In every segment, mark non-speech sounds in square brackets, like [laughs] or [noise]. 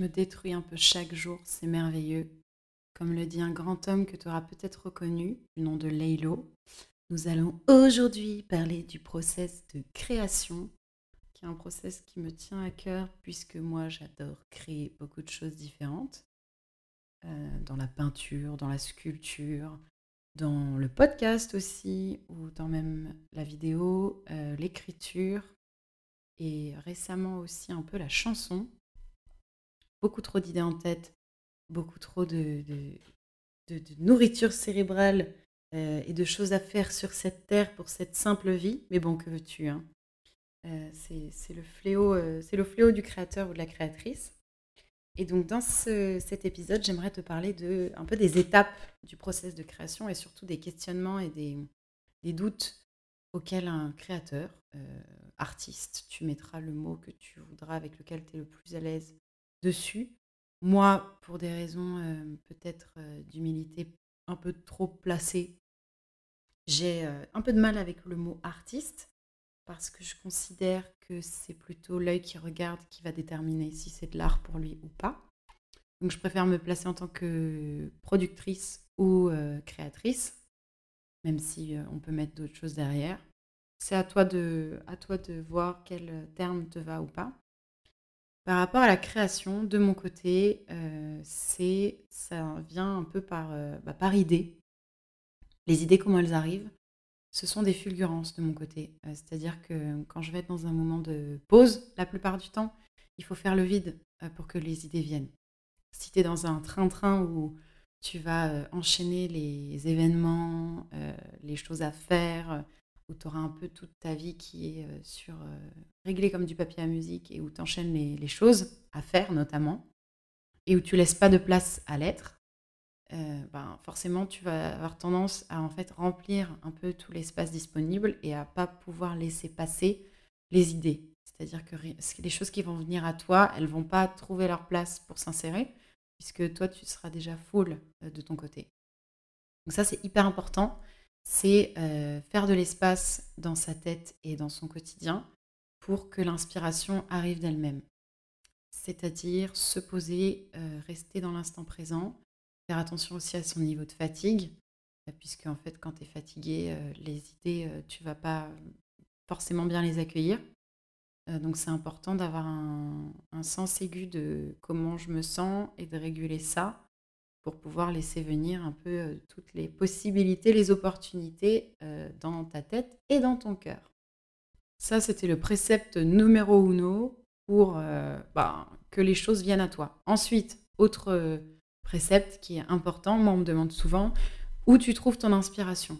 Je me détruis un peu chaque jour, c'est merveilleux. Comme le dit un grand homme que tu auras peut-être reconnu, du nom de Leilo, nous allons aujourd'hui parler du process de création, qui est un process qui me tient à cœur puisque moi j'adore créer beaucoup de choses différentes, euh, dans la peinture, dans la sculpture, dans le podcast aussi, ou dans même la vidéo, euh, l'écriture, et récemment aussi un peu la chanson beaucoup trop d'idées en tête, beaucoup trop de, nourriture cérébrale euh, et de choses à faire sur cette terre pour cette simple vie. Mais bon, que veux-tu hein? Euh, C'est le, fléau, euh, c'est le fléau du créateur ou de la créatrice. Et donc dans cet épisode, j'aimerais te parler de un peu des étapes du process de création et surtout des questionnements et des, des doutes auxquels un créateur, artiste, tu mettras le mot que tu voudras avec lequel tu es le plus à l'aise dessus. Moi, pour des raisons euh, peut-être euh, d'humilité un peu trop placées, j'ai euh, un peu de mal avec le mot artiste parce que je considère que c'est plutôt l'œil qui regarde qui va déterminer si c'est de l'art pour lui ou pas. Donc je préfère me placer en tant que productrice ou créatrice, même si on peut mettre d'autres choses derrière. C'est à toi de, à toi de voir quel terme te va ou pas. Par rapport à la création, de mon côté, euh, c'est ça vient un peu par, euh, bah, par idée. Les idées, comment elles arrivent, ce sont des fulgurances de mon côté. Euh, c'est-à-dire que quand je vais être dans un moment de pause, la plupart du temps, il faut faire le vide pour que les idées viennent. Si tu es dans un train-train où tu vas enchaîner les événements, les choses à faire, où tu auras un peu toute ta vie qui est euh, sur euh, réglée comme du papier à musique et où tu enchaînes les, choses à faire notamment et où tu laisses pas de place à l'être, euh, ben, forcément tu vas avoir tendance à en fait remplir un peu tout l'espace disponible et à pas pouvoir laisser passer les idées. C'est-à-dire que les choses qui vont venir à toi, elles vont pas trouver leur place pour s'insérer puisque toi tu seras déjà full de ton côté. Donc ça c'est hyper important c'est euh, faire de l'espace dans sa tête et dans son quotidien pour que l'inspiration arrive d'elle-même. C'est-à-dire se poser, euh, rester dans l'instant présent, faire attention aussi à son niveau de fatigue, euh, puisque en fait quand tu es fatigué, les idées, tu vas pas forcément bien les accueillir. donc c'est important d'avoir un, sens aigu de comment je me sens et de réguler ça pour pouvoir laisser venir un peu euh, toutes les possibilités, les opportunités euh, dans ta tête et dans ton cœur. Ça, c'était le précepte numéro uno pour euh, bah, que les choses viennent à toi. Ensuite, autre précepte qui est important, moi on me demande souvent, où tu trouves ton inspiration?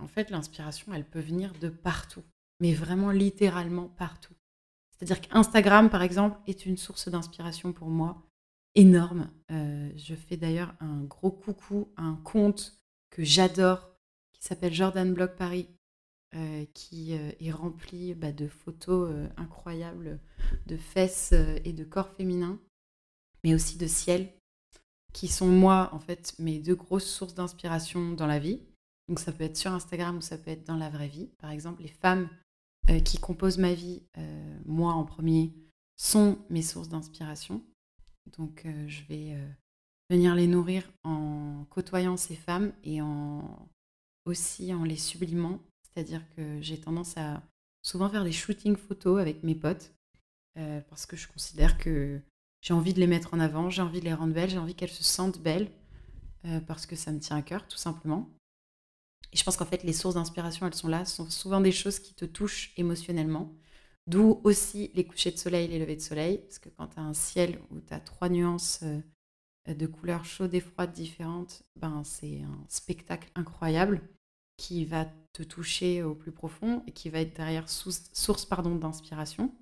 En fait, l'inspiration, elle peut venir de partout, mais vraiment littéralement partout. C'est-à-dire qu'Instagram, par exemple, est une source d'inspiration pour moi énorme. Je fais d'ailleurs un gros coucou à un compte que j'adore qui s'appelle Jordan Blog Paris, euh, qui euh, est rempli bah, de photos incroyables de fesses et de corps féminins, mais aussi de ciel, qui sont moi en fait mes deux grosses sources d'inspiration dans la vie. Donc ça peut être sur Instagram ou ça peut être dans la vraie vie. Par exemple, les femmes qui composent ma vie, moi en premier, sont mes sources d'inspiration. Donc euh, je vais euh, venir les nourrir en côtoyant ces femmes et en aussi en les sublimant. C'est-à-dire que j'ai tendance à souvent faire des shootings photos avec mes potes euh, parce que je considère que j'ai envie de les mettre en avant, j'ai envie de les rendre belles, j'ai envie qu'elles se sentent belles parce que ça me tient à cœur tout simplement. Et je pense qu'en fait les sources d'inspiration, elles sont là, sont souvent des choses qui te touchent émotionnellement. D'où aussi les couchers de soleil, les levées de soleil, parce que quand tu as un ciel où tu as trois nuances euh, de couleurs chaudes et froides différentes, ben, c'est un spectacle incroyable qui va te toucher au plus profond et qui va être derrière source, pardon, d'inspiration.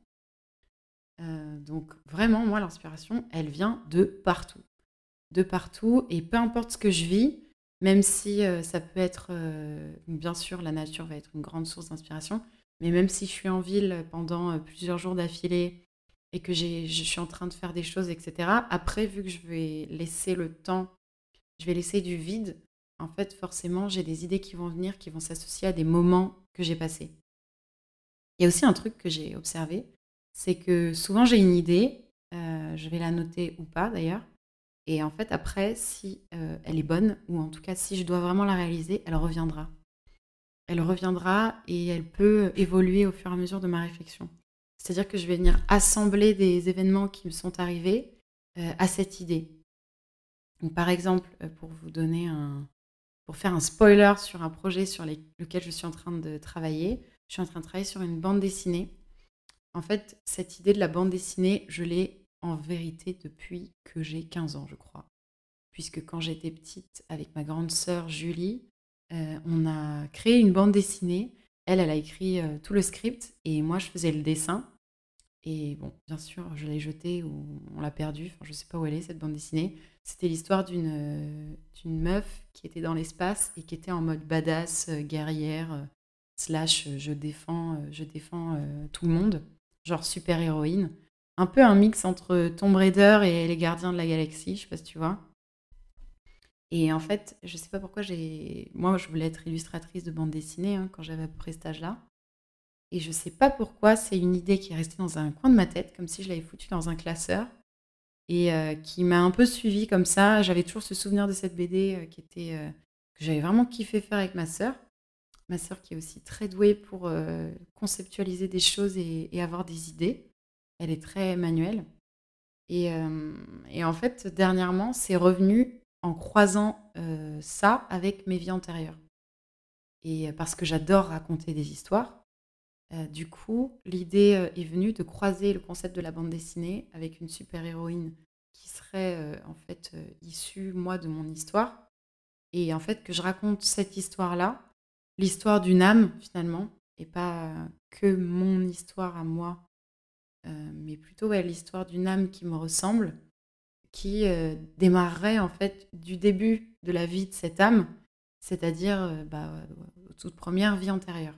Euh, donc vraiment, moi, l'inspiration, elle vient de partout. De partout, et peu importe ce que je vis, même si euh, ça peut être, bien sûr, la nature va être une grande source d'inspiration, mais même si je suis en ville pendant euh, plusieurs jours d'affilée et que je suis en train de faire des choses, etc., après, vu que je vais laisser le temps, je vais laisser du vide, en fait, forcément, j'ai des idées qui vont venir, qui vont s'associer à des moments que j'ai passés. Il y a aussi un truc que j'ai observé, c'est que souvent j'ai une idée je vais la noter ou pas d'ailleurs. Et en fait, après, si elle est bonne, ou en tout cas si je dois vraiment la réaliser, elle reviendra. Elle reviendra et elle peut évoluer au fur et à mesure de ma réflexion. C'est-à-dire que je vais venir assembler des événements qui me sont arrivés à cette idée. Par exemple, pour vous donner un, pour faire un spoiler sur un projet sur lequel je suis en train de travailler, je suis en train de travailler sur une bande dessinée. En fait, cette idée de la bande dessinée, je l'ai en vérité depuis que j'ai 15 ans, je crois. Puisque quand j'étais petite, avec ma grande sœur Julie, euh, on a créé une bande dessinée. Elle, elle a écrit euh, tout le script et moi, je faisais le dessin. Et bon, bien sûr, je l'ai jetée ou on l'a perdue. Enfin, je ne sais pas où elle est, cette bande dessinée. C'était l'histoire d'une d'une meuf qui était dans l'espace et qui était en mode badass, euh, guerrière, euh, slash euh, je défends, je défends tout le monde, genre super héroïne. Un peu un mix entre Tomb Raider et les Gardiens de la Galaxie, je sais pas si tu vois. Et en fait, je sais pas pourquoi j'ai. Moi, je voulais être illustratrice de bande dessinée hein, quand j'avais à peu près cet âge-là. Et je sais pas pourquoi, c'est une idée qui est restée dans un coin de ma tête, comme si je l'avais foutue dans un classeur et euh, qui m'a un peu suivie comme ça. J'avais toujours ce souvenir de cette BD euh, qui était euh, que j'avais vraiment kiffé faire avec ma sœur. Ma sœur qui est aussi très douée pour conceptualiser des choses et, avoir des idées. Elle est très manuelle. Et, et en fait, dernièrement, c'est revenu en croisant ça avec mes vies antérieures. Et parce que j'adore raconter des histoires, du coup, l'idée est venue de croiser le concept de la bande dessinée avec une super-héroïne qui serait en fait issue, moi, de mon histoire. Et en fait, que je raconte cette histoire-là, l'histoire d'une âme finalement, et pas que mon histoire à moi, mais plutôt l'histoire d'une âme qui me ressemble, qui démarrerait en fait du début de la vie de cette âme, c'est-à-dire bah, toute première vie antérieure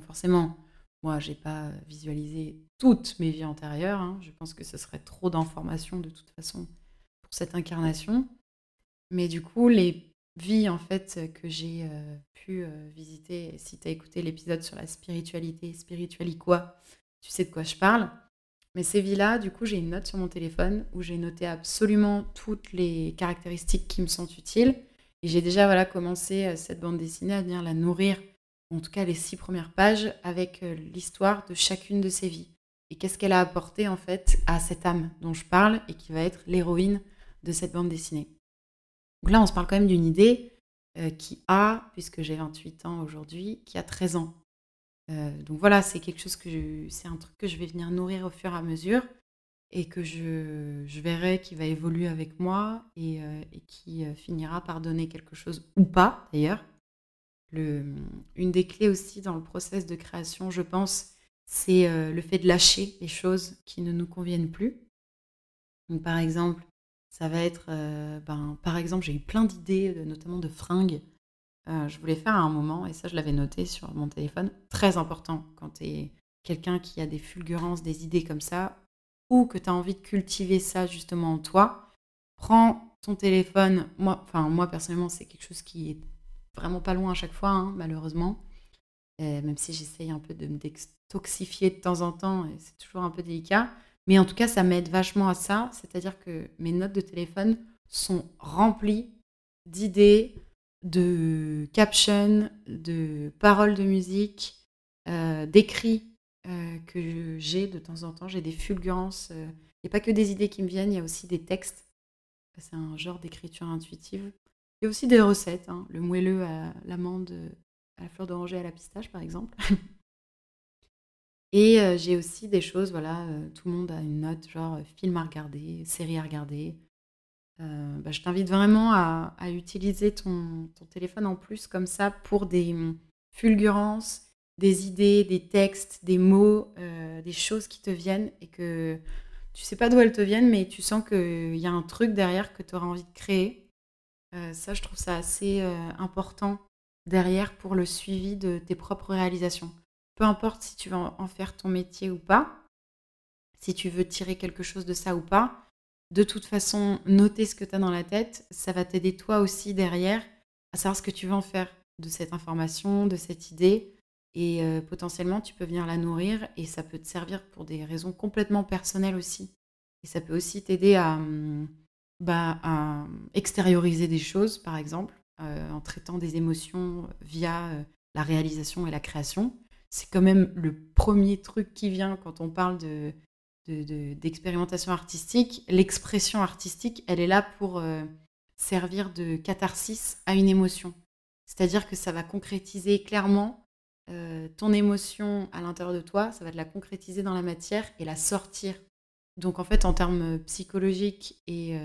forcément, moi, j'ai pas visualisé toutes mes vies antérieures. Hein. Je pense que ce serait trop d'informations de toute façon pour cette incarnation. Mais du coup, les vies en fait que j'ai euh, pu euh, visiter, si tu as écouté l'épisode sur la spiritualité, spirituali quoi, tu sais de quoi je parle. Mais ces vies-là, du coup, j'ai une note sur mon téléphone où j'ai noté absolument toutes les caractéristiques qui me sont utiles. Et j'ai déjà voilà, commencé euh, cette bande dessinée à venir la nourrir en tout cas les six premières pages, avec euh, l'histoire de chacune de ses vies. Et qu'est-ce qu'elle a apporté en fait à cette âme dont je parle et qui va être l'héroïne de cette bande dessinée? Donc là, on se parle quand même d'une idée euh, qui a, puisque j'ai 28 ans aujourd'hui, qui a 13 ans. Euh, donc voilà, c'est quelque chose que c'est un truc que je vais venir nourrir au fur et à mesure et que je, je verrai qui va évoluer avec moi et, et qui finira par donner quelque chose ou pas d'ailleurs une des clés aussi dans le process de création, je pense, c'est euh, le fait de lâcher les choses qui ne nous conviennent plus. Donc, par exemple, ça va être, euh, ben, par exemple, j'ai eu plein d'idées, euh, notamment de fringues. Je voulais faire à un moment, et ça, je l'avais noté sur mon téléphone. Très important quand tu es quelqu'un qui a des fulgurances, des idées comme ça, ou que tu as envie de cultiver ça justement en toi. Prends ton téléphone. Moi, enfin, moi personnellement, c'est quelque chose qui est vraiment pas loin à chaque fois, hein, malheureusement. même si j'essaye un peu de me détoxifier de temps en temps, et c'est toujours un peu délicat. Mais en tout cas, ça m'aide vachement à ça. C'est-à-dire que mes notes de téléphone sont remplies d'idées, de captions, de paroles de musique, euh, d'écrits euh, que j'ai de temps en temps. J'ai des fulgurances. Il n'y a pas que des idées qui me viennent, il y a aussi des textes. C'est un genre d'écriture intuitive. Il y a aussi des recettes, hein. le moelleux à l'amande, à la fleur d'oranger, à la pistache, par exemple. [laughs] Et euh, j'ai aussi des choses, voilà, tout le monde a une note, genre film à regarder, série à regarder. Bah, je t'invite vraiment à, utiliser ton, téléphone en plus comme ça pour des fulgurances, des idées, des textes, des mots, des choses qui te viennent et que tu sais pas d'où elles te viennent, mais tu sens qu'il y a un truc derrière que tu auras envie de créer euh, ça, je trouve ça assez euh, important derrière pour le suivi de tes propres réalisations. Peu importe si tu veux en faire ton métier ou pas, si tu veux tirer quelque chose de ça ou pas, de toute façon, noter ce que tu as dans la tête, ça va t'aider toi aussi derrière à savoir ce que tu veux en faire de cette information, de cette idée. Et euh, potentiellement, tu peux venir la nourrir et ça peut te servir pour des raisons complètement personnelles aussi. Et ça peut aussi t'aider à, mmh, bah, extérioriser des choses, par exemple, euh, en traitant des émotions via euh, la réalisation et la création. C'est quand même le premier truc qui vient quand on parle de, d'expérimentation artistique. L'expression artistique, elle est là pour euh, servir de catharsis à une émotion. C'est-à-dire que ça va concrétiser clairement ton émotion à l'intérieur de toi, ça va te la concrétiser dans la matière et la sortir. Donc en fait, en termes psychologiques et,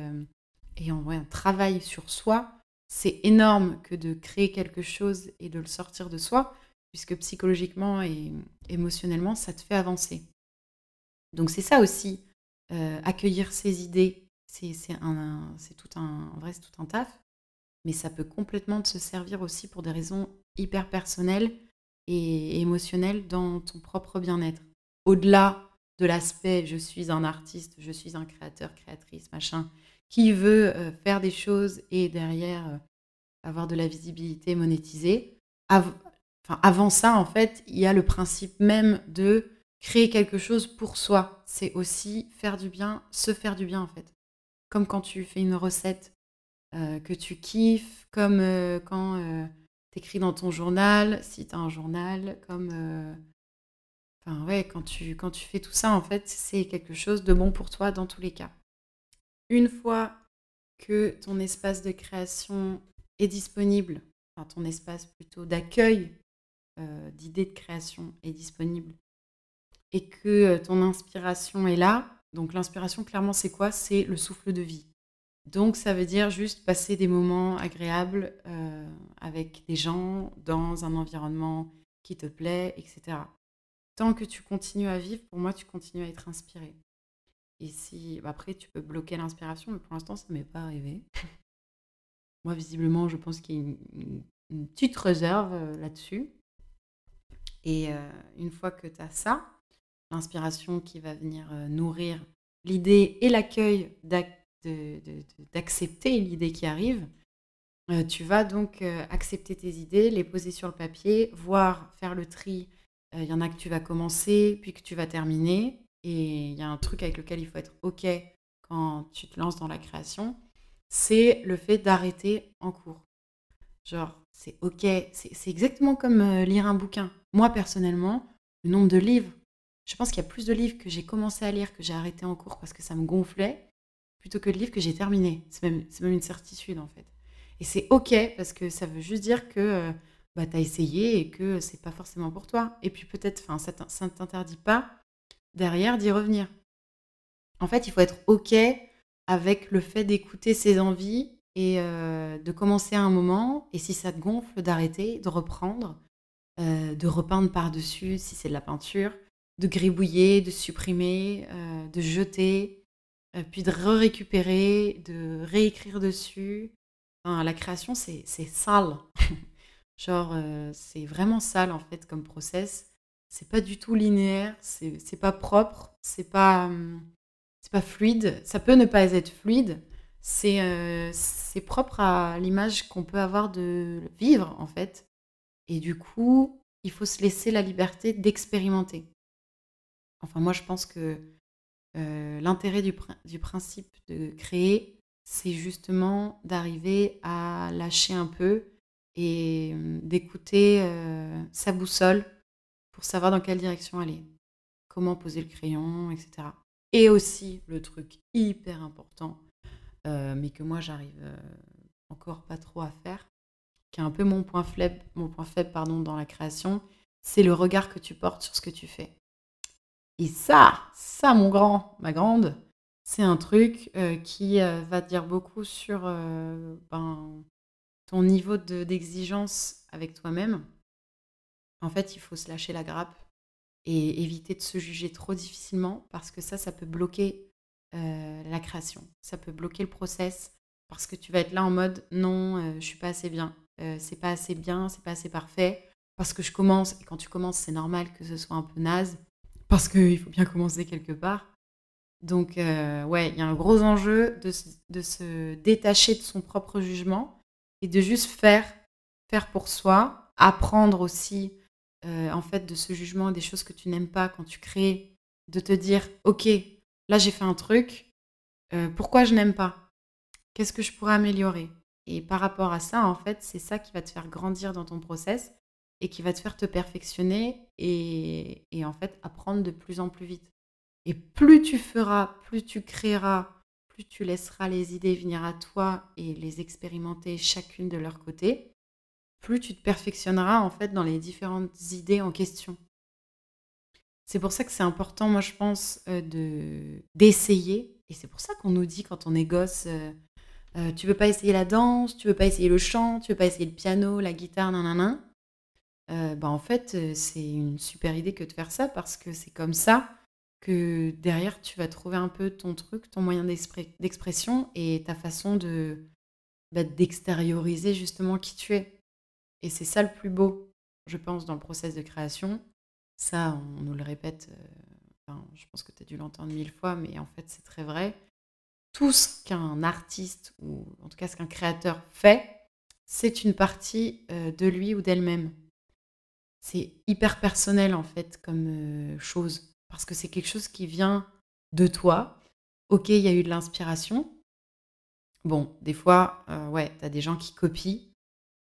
et en un travail sur soi, c'est énorme que de créer quelque chose et de le sortir de soi, puisque psychologiquement et émotionnellement, ça te fait avancer. Donc c'est ça aussi, euh, accueillir ses idées, c'est tout un, tout un taf, mais ça peut complètement te servir aussi pour des raisons hyper personnelles et émotionnelles dans ton propre bien-être. Au-delà de l'aspect je suis un artiste, je suis un créateur, créatrice, machin, qui veut euh, faire des choses et derrière euh, avoir de la visibilité monétisée. avant ça, en fait, il y a le principe même de créer quelque chose pour soi. C'est aussi faire du bien, se faire du bien, en fait. Comme quand tu fais une recette euh, que tu kiffes, comme quand tu écris dans ton journal, si tu as un journal, comme... Enfin, ouais, quand tu, quand tu fais tout ça, en fait, c'est quelque chose de bon pour toi dans tous les cas. Une fois que ton espace de création est disponible, enfin ton espace plutôt d'accueil euh, d'idées de création est disponible, et que euh, ton inspiration est là, donc l'inspiration clairement c'est quoi? C'est le souffle de vie. Donc ça veut dire juste passer des moments agréables euh, avec des gens, dans un environnement qui te plaît, etc. Tant que tu continues à vivre, pour moi tu continues à être inspiré. Et si bah, après, tu peux bloquer l'inspiration, mais pour l'instant, ça ne m'est pas arrivé. [laughs] Moi, visiblement, je pense qu'il y a une, petite réserve euh, là-dessus. Et une fois que tu as ça, l'inspiration qui va venir euh, nourrir l'idée et l'accueil d'accepter l'idée qui arrive, tu vas donc accepter tes idées, les poser sur le papier, voir faire le tri. Il y en a que tu vas commencer, puis que tu vas terminer. Et il y a un truc avec lequel il faut être OK quand tu te lances dans la création, c'est le fait d'arrêter en cours. Genre, c'est OK, c'est exactement comme euh, lire un bouquin. Moi, personnellement, le nombre de livres, je pense qu'il y a plus de livres que j'ai commencé à lire que j'ai arrêté en cours parce que ça me gonflait, plutôt que de livres que j'ai terminés. C'est même, même, une certitude, en fait. Et c'est OK parce que ça veut juste dire que euh, bah, tu as essayé et que c'est pas forcément pour toi. Et puis peut-être, ça ne t'interdit pas derrière d'y revenir. En fait, il faut être OK avec le fait d'écouter ses envies et euh, de commencer à un moment, et si ça te gonfle, d'arrêter, de reprendre, euh, de repeindre par-dessus si c'est de la peinture, de gribouiller, de supprimer, euh, de jeter, puis de récupérer, de réécrire dessus. la création, c'est sale. [laughs] Genre, c'est vraiment sale en fait comme process c'est pas du tout linéaire, c'est pas propre, c'est pas, hum, c'est pas fluide. Ça peut ne pas être fluide. C'est euh, propre à l'image qu'on peut avoir de vivre, en fait. Et du coup, il faut se laisser la liberté d'expérimenter. Enfin, moi, je pense que euh, l'intérêt du, principe de créer, c'est justement d'arriver à lâcher un peu et hum, d'écouter euh, sa boussole pour savoir dans quelle direction aller, comment poser le crayon, etc. Et aussi le truc hyper important, euh, mais que moi j'arrive euh, encore pas trop à faire, qui est un peu mon point faible, dans la création, c'est le regard que tu portes sur ce que tu fais. Et ça, ça mon grand, ma grande, c'est un truc euh, qui va te dire beaucoup sur ben, ton niveau d'exigence avec toi-même. En fait, il faut se lâcher la grappe et éviter de se juger trop difficilement parce que ça, ça peut bloquer euh, la création. Ça peut bloquer le process parce que tu vas être là en mode non, je euh, suis pas assez bien, euh, c'est pas assez bien, c'est pas assez parfait. Parce que je commence et quand tu commences, c'est normal que ce soit un peu naze parce qu'il faut bien commencer quelque part. Donc, ouais, il y a un gros enjeu de, se détacher de son propre jugement et de juste faire, faire pour soi, apprendre aussi euh, en fait de ce jugement des choses que tu n'aimes pas quand tu crées, de te dire ok là j'ai fait un truc, pourquoi je n'aime pas? Qu'est-ce que je pourrais améliorer? Et par rapport à ça, en fait, c'est ça qui va te faire grandir dans ton process et qui va te faire te perfectionner et, et en fait apprendre de plus en plus vite. Et plus tu feras, plus tu créeras, plus tu laisseras les idées venir à toi et les expérimenter chacune de leur côté, plus tu te perfectionneras en fait dans les différentes idées en question. C'est pour ça que c'est important, moi je pense, euh, de d'essayer. Et c'est pour ça qu'on nous dit quand on est gosse, euh, euh, tu veux pas essayer la danse, tu veux pas essayer le chant, tu veux pas essayer le piano, la guitare, nanana. Euh, bah en fait, c'est une super idée que de faire ça parce que c'est comme ça que derrière tu vas trouver un peu ton truc, ton moyen d'expression et ta façon de bah, d'extérioriser justement qui tu es. Et c'est ça le plus beau, je pense, dans le process de création. Ça, on nous le répète, euh, je pense que tu as dû l'entendre mille fois, mais en fait, c'est très vrai. Tout ce qu'un artiste, ou en tout cas ce qu'un créateur fait, c'est une partie euh, de lui ou d'elle-même. C'est hyper personnel, en fait, comme euh, chose, parce que c'est quelque chose qui vient de toi. Ok, il y a eu de l'inspiration. Bon, des fois, ouais, tu as des gens qui copient,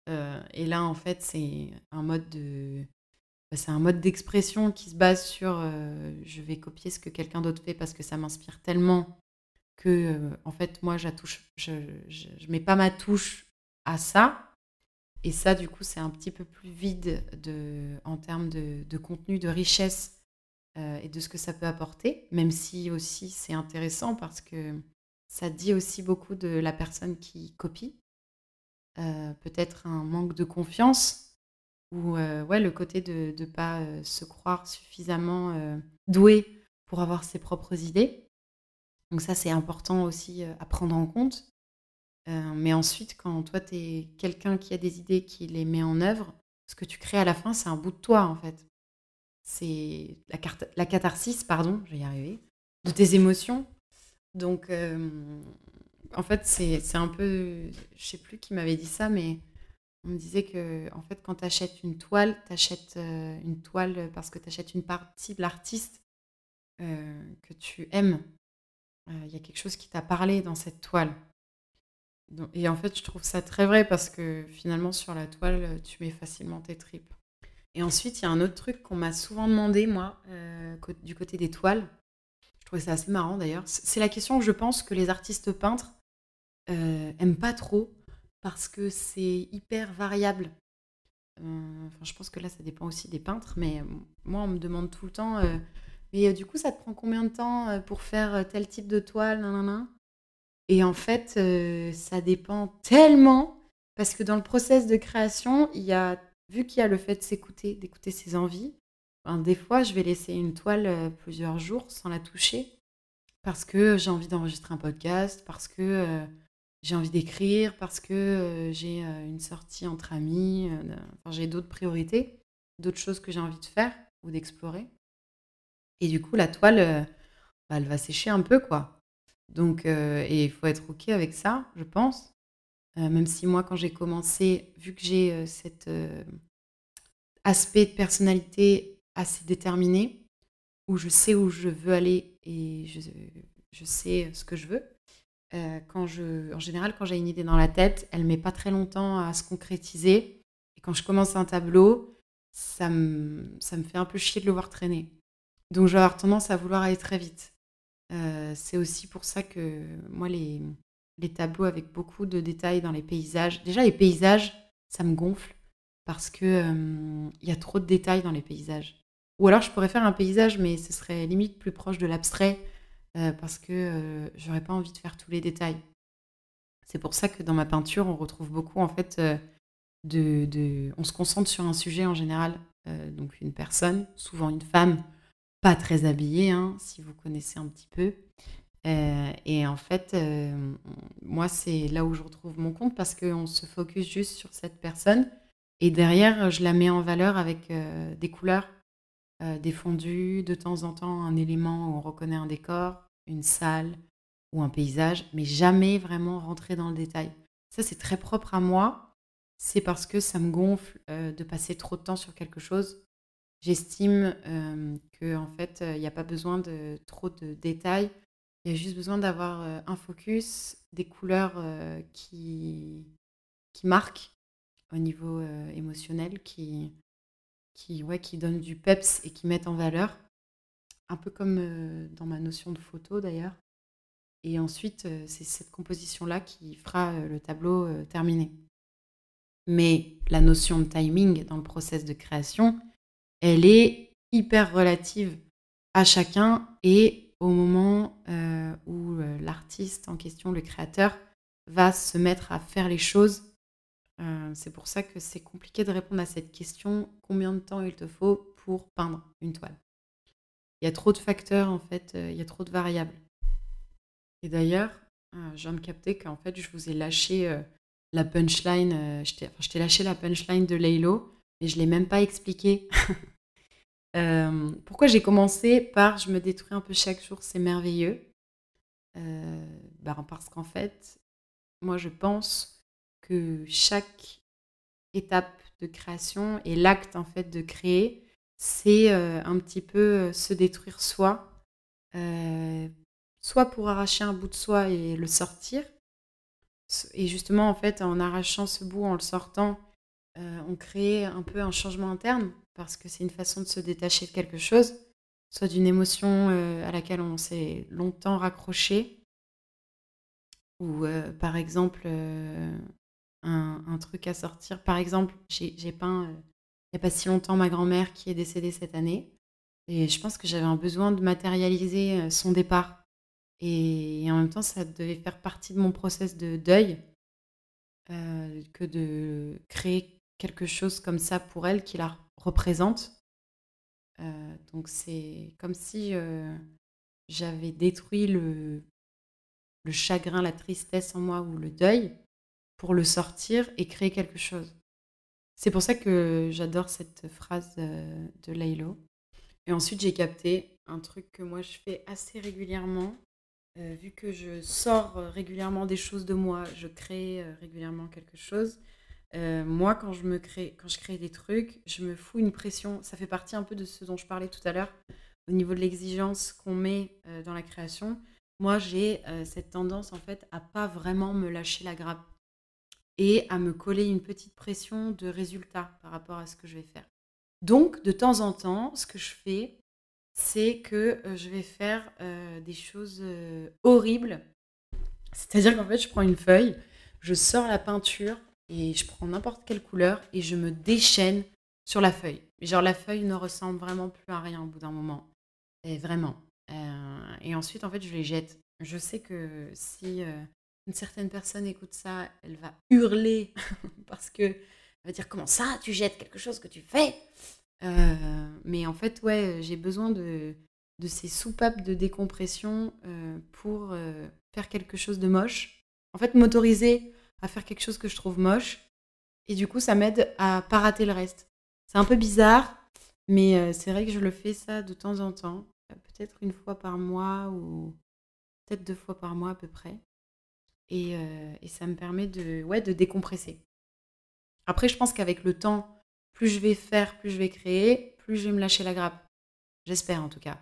et là, en fait, c'est un mode de c'est un mode d'expression qui se base sur, je vais copier ce que quelqu'un d'autre fait parce que ça m'inspire tellement que, en fait, moi, je je mets pas ma touche à ça et ça, du coup, c'est un petit peu plus vide de en termes de contenu, de richesse, et de ce que ça peut apporter, même si aussi c'est intéressant parce que ça dit aussi beaucoup de la personne qui copie. peut-être un manque de confiance ou ouais, le côté de ne pas, se croire suffisamment, doué pour avoir ses propres idées. Donc ça, c'est important aussi, à prendre en compte. Mais ensuite, quand toi, tu es quelqu'un qui a des idées, qui les met en œuvre, ce que tu crées à la fin, c'est un bout de toi, en fait. C'est la catharsis, pardon, je vais y arriver, de tes émotions. Donc en fait, c'est un peu je sais plus qui m'avait dit ça, mais on me disait que, en fait, quand tu achètes une toile, tu achètes euh, une toile parce que tu achètes une partie de l'artiste euh, que tu aimes. Euh, il y a quelque chose qui t'a parlé dans cette toile. Et en fait, je trouve ça très vrai parce que finalement, sur la toile, tu mets facilement tes tripes. Et ensuite, il y a un autre truc qu'on m'a souvent demandé, moi, du côté des toiles. Je trouvais ça assez marrant d'ailleurs. C'est la question que je pense que les artistes peintres aiment pas trop parce que c'est hyper variable. Euh, enfin, je pense que là, ça dépend aussi des peintres, mais moi, on me demande tout le temps, euh, mais euh, du coup, ça te prend combien de temps pour faire tel type de toile, Et en fait, ça dépend tellement, parce que dans le process de création, il y a, vu qu'il y a le fait de s'écouter, d'écouter ses envies, ben, des fois, je vais laisser une toile plusieurs jours sans la toucher, parce que j'ai envie d'enregistrer un podcast, parce que j'ai envie d'écrire parce que j'ai une sortie entre amis, j'ai d'autres priorités, d'autres choses que j'ai envie de faire ou d'explorer. Et du coup, la toile, bah, elle va sécher un peu, quoi. Donc, et il faut être OK avec ça, je pense. même si moi, quand j'ai commencé, vu que j'ai cet aspect de personnalité assez déterminé, où je sais où je veux aller et je sais ce que je veux, euh, quand je, en général, quand j'ai une idée dans la tête, elle met pas très longtemps à se concrétiser. Et quand je commence un tableau, ça me, ça me fait un peu chier de le voir traîner. Donc, je vais avoir tendance à vouloir aller très vite. Euh, c'est aussi pour ça que moi, les, tableaux avec beaucoup de détails dans les paysages, déjà les paysages, ça me gonfle parce que euh, il y a trop de détails dans les paysages. Ou alors, je pourrais faire un paysage, mais ce serait limite plus proche de l'abstrait euh, parce que j'aurais pas envie de faire tous les détails. C'est pour ça que dans ma peinture, on retrouve beaucoup en fait de, on se concentre sur un sujet en général, donc une personne, souvent une femme, pas très habillée, hein, si vous connaissez un petit peu. et en fait, moi, c'est là où je retrouve mon compte parce qu'on se focus juste sur cette personne. Et derrière, je la mets en valeur avec des couleurs euh, des de temps en temps un élément où on reconnaît un décor, une salle ou un paysage, mais jamais vraiment rentrer dans le détail. Ça, c'est très propre à moi. C'est parce que ça me gonfle euh, de passer trop de temps sur quelque chose. J'estime euh, qu'en fait, il n'y a pas besoin de trop de détails Il y a juste besoin d'avoir un focus, des couleurs qui, qui marquent au niveau émotionnel, qui, qui, ouais, qui donnent du peps et qui mettent en valeur. Un peu comme dans ma notion de photo d'ailleurs. Et ensuite, c'est cette composition-là qui fera le tableau terminé. Mais la notion de timing dans le process de création, elle est hyper relative à chacun et au moment euh, où euh, l'artiste en question, le créateur, va se mettre à faire les choses. Euh, c'est pour ça que c'est compliqué de répondre à cette question combien de temps il te faut pour peindre une toile? Il y a trop de facteurs en fait, il y a trop de variables. Et d'ailleurs, je viens de capter qu'en fait, je vous ai lâché la punchline, je t'ai lâché la punchline de Laylo, mais je ne l'ai même pas expliqué. [laughs] Euh, pourquoi j'ai commencé par je me détruis un peu chaque jour, c'est merveilleux. Euh, ben Parce qu'en fait, moi je pense que chaque étape de création et l'acte en fait de créer, c'est euh, un petit peu se détruire soi, soit pour arracher un bout de soi et le sortir, et justement en fait en arrachant ce bout, en le sortant, on crée un peu un changement interne parce que c'est une façon de se détacher de quelque chose, soit d'une émotion euh, à laquelle on s'est longtemps raccroché, ou euh, par exemple euh, un, truc à sortir. Par exemple, j'ai peint il n'y a pas si longtemps ma grand-mère qui est décédée cette année, et je pense que j'avais un besoin de matérialiser son départ. Et, en même temps, ça devait faire partie de mon process de deuil que de créer quelque chose comme ça pour elle qui la représente. Euh, donc c'est comme si euh, j'avais détruit le, chagrin, la tristesse en moi ou le deuil pour le sortir et créer quelque chose. C'est pour ça que j'adore cette phrase euh, de Laylo. Et ensuite, j'ai capté un truc que moi je fais assez régulièrement. vu que je sors régulièrement des choses de moi, je crée régulièrement quelque chose. Euh, moi, quand je, crée des trucs, je me fous une pression. Ça fait partie un peu de ce dont je parlais tout à l'heure, au niveau de l'exigence qu'on met euh, dans la création. Moi, j'ai euh, cette tendance, en fait, à pas vraiment me lâcher la grappe et à me coller une petite pression de résultat par rapport à ce que je vais faire. Donc, de temps en temps, ce que je fais, c'est que je vais faire des choses horribles. C'est-à-dire qu'en fait, je prends une feuille, je sors la peinture, et je prends n'importe quelle couleur et je me déchaîne sur la feuille. Genre la feuille ne ressemble vraiment plus à rien au bout d'un moment. Vraiment. Euh, et ensuite, en fait, je les jette. Je sais que si euh, une certaine personne écoute ça, elle va hurler [laughs] parce que elle va dire comment ça, tu jettes quelque chose que tu fais? Euh, mais en fait, ouais, j'ai besoin de, de ces soupapes de décompression pour faire quelque chose de moche. En fait, m'autoriser à faire quelque chose que je trouve moche. Et du coup, ça m'aide à pas rater le reste. C'est un peu bizarre, mais euh, c'est vrai que je le fais ça de temps en temps. Euh, peut-être une fois par mois ou peut-être deux fois par mois à peu près. Et, euh, et, ça me permet de, ouais, de décompresser. Après, je pense qu'avec le temps, plus je vais faire, plus je vais créer, plus je vais me lâcher la grappe. J'espère en tout cas.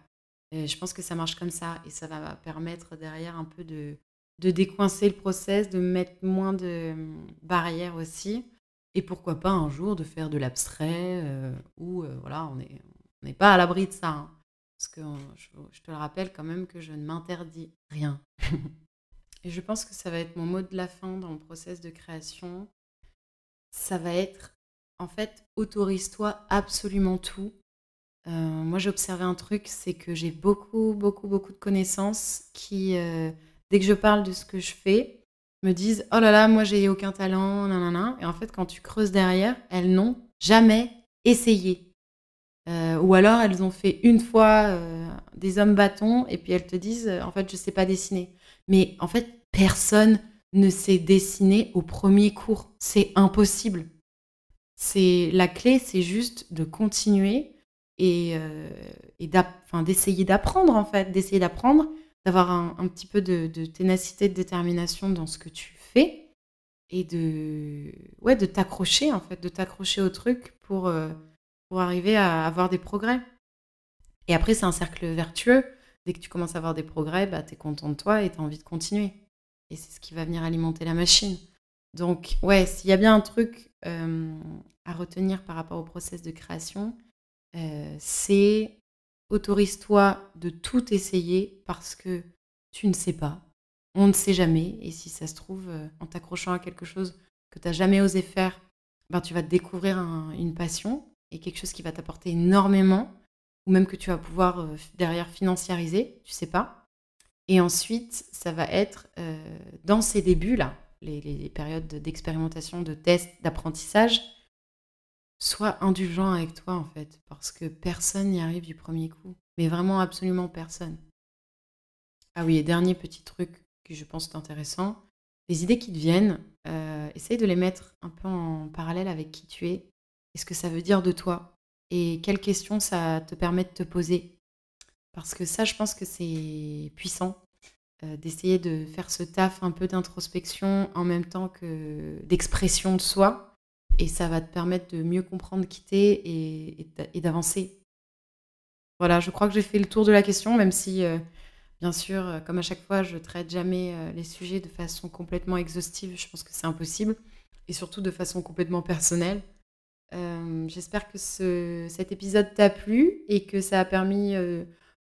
Je pense que ça marche comme ça et ça va permettre derrière un peu de, de décoincer le process, de mettre moins de hum, barrières aussi. Et pourquoi pas un jour de faire de l'abstrait, euh, où euh, voilà, on n'est pas à l'abri de ça. Hein. parce que je, te le rappelle quand même que je ne m'interdis rien. [laughs] et je pense que ça va être mon mot de la fin dans le process de création. Ça va être, en fait, autorise-toi absolument tout. Euh, moi, j'ai observé un truc, c'est que j'ai beaucoup, beaucoup, beaucoup de connaissances qui dès que je parle de ce que je fais, me disent Oh là là, moi j'ai aucun talent, nanana. Et en fait, quand tu creuses derrière, elles n'ont jamais essayé. Euh, ou alors elles ont fait une fois euh, des hommes bâtons et puis elles te disent En fait, je ne sais pas dessiner. Mais en fait, personne ne sait dessiner au premier cours. C'est impossible. C'est la clé, c'est juste de continuer et, euh, et d'essayer d'apprendre en fait, d'essayer d'apprendre d'avoir un, petit peu de, ténacité, de détermination dans ce que tu fais et de, ouais, de t'accrocher en fait, de t'accrocher au truc pour, euh, pour arriver à avoir des progrès. Et après, c'est un cercle vertueux. dès que tu commences à avoir des progrès, bah, tu es content de toi et tu as envie de continuer. Et c'est ce qui va venir alimenter la machine. Donc, ouais, s'il y a bien un truc à retenir par rapport au process de création, c'est autorise-toi de tout essayer parce que tu ne sais pas. On ne sait jamais. Et si ça se trouve, en t'accrochant à quelque chose que tu n'as jamais osé faire, ben, tu vas découvrir une passion et quelque chose qui va t'apporter énormément, ou même que tu vas pouvoir derrière financiariser, tu sais pas. Et ensuite, ça va être dans ces débuts-là, les, périodes d'expérimentation, de test, d'apprentissage, sois indulgent avec toi en fait, parce que personne n'y arrive du premier coup. Mais vraiment absolument personne. Ah oui, et dernier petit truc que je pense intéressant, les idées qui te viennent, euh, essaye de les mettre un peu en parallèle avec qui tu es et ce que ça veut dire de toi et quelles questions ça te permet de te poser. Parce que ça, je pense que c'est puissant euh, d'essayer de faire ce taf un peu d'introspection en même temps que d'expression de soi. Et ça va te permettre de mieux comprendre qui t'es et, et d'avancer. Voilà, je crois que j'ai fait le tour de la question, même si, euh, bien sûr, comme à chaque fois, je traite jamais euh, les sujets de façon complètement exhaustive. Je pense que c'est impossible. Et surtout de façon complètement personnelle. J'espère que ce, cet épisode t'a plu et que ça a permis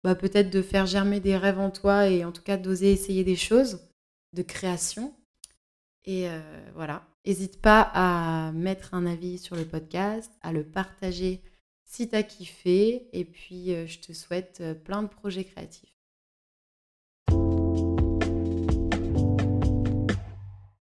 bah, peut-être de faire germer des rêves en toi et en tout cas d'oser essayer des choses de création. Et euh, voilà, n'hésite pas à mettre un avis sur le podcast, à le partager si tu as kiffé. Et puis, euh, je te souhaite euh, plein de projets créatifs.